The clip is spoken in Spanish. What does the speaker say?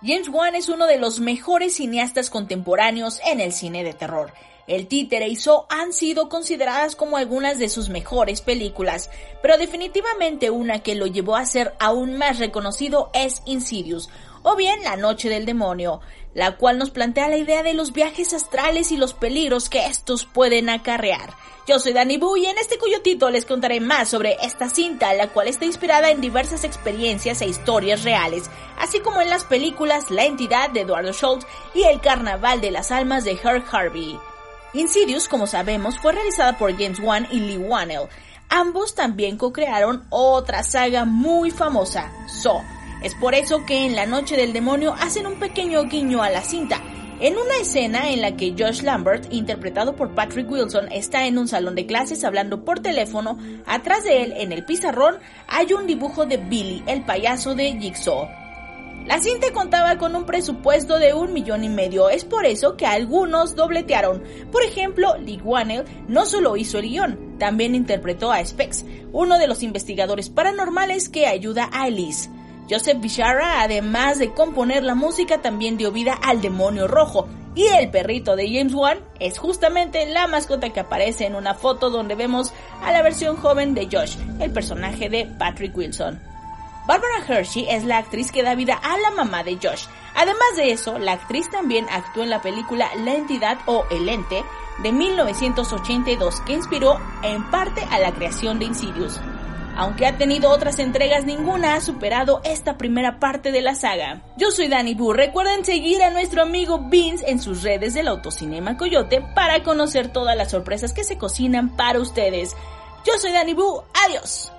James Wan es uno de los mejores cineastas contemporáneos en el cine de terror. El Títere y So han sido consideradas como algunas de sus mejores películas, pero definitivamente una que lo llevó a ser aún más reconocido es Insidious, o bien La Noche del Demonio, la cual nos plantea la idea de los viajes astrales y los peligros que estos pueden acarrear. Yo soy Dani Bu y en este Cuyotito les contaré más sobre esta cinta, la cual está inspirada en diversas experiencias e historias reales, así como en las películas La Entidad de Eduardo Schultz y El Carnaval de las Almas de Herb Harvey. Insidious, como sabemos, fue realizada por James Wan y Lee Wannell. Ambos también co-crearon otra saga muy famosa, Saw. Es por eso que en La Noche del Demonio hacen un pequeño guiño a la cinta, en una escena en la que Josh Lambert, interpretado por Patrick Wilson, está en un salón de clases hablando por teléfono, atrás de él, en el pizarrón, hay un dibujo de Billy, el payaso de Jigsaw. La cinta contaba con un presupuesto de un millón y medio, es por eso que algunos dobletearon. Por ejemplo, Lee Wannell no solo hizo el guion, también interpretó a Specs, uno de los investigadores paranormales que ayuda a Elise. Joseph Bishara, además de componer la música, también dio vida al demonio rojo. Y el perrito de James Wan es justamente la mascota que aparece en una foto donde vemos a la versión joven de Josh, el personaje de Patrick Wilson. Barbara Hershey es la actriz que da vida a la mamá de Josh. Además de eso, la actriz también actuó en la película La Entidad o El Ente de 1982 que inspiró en parte a la creación de Insidious. Aunque ha tenido otras entregas, ninguna ha superado esta primera parte de la saga. Yo soy Dani Bu. Recuerden seguir a nuestro amigo Vince en sus redes del Autocinema Coyote para conocer todas las sorpresas que se cocinan para ustedes. Yo soy Dani Bu. Adiós.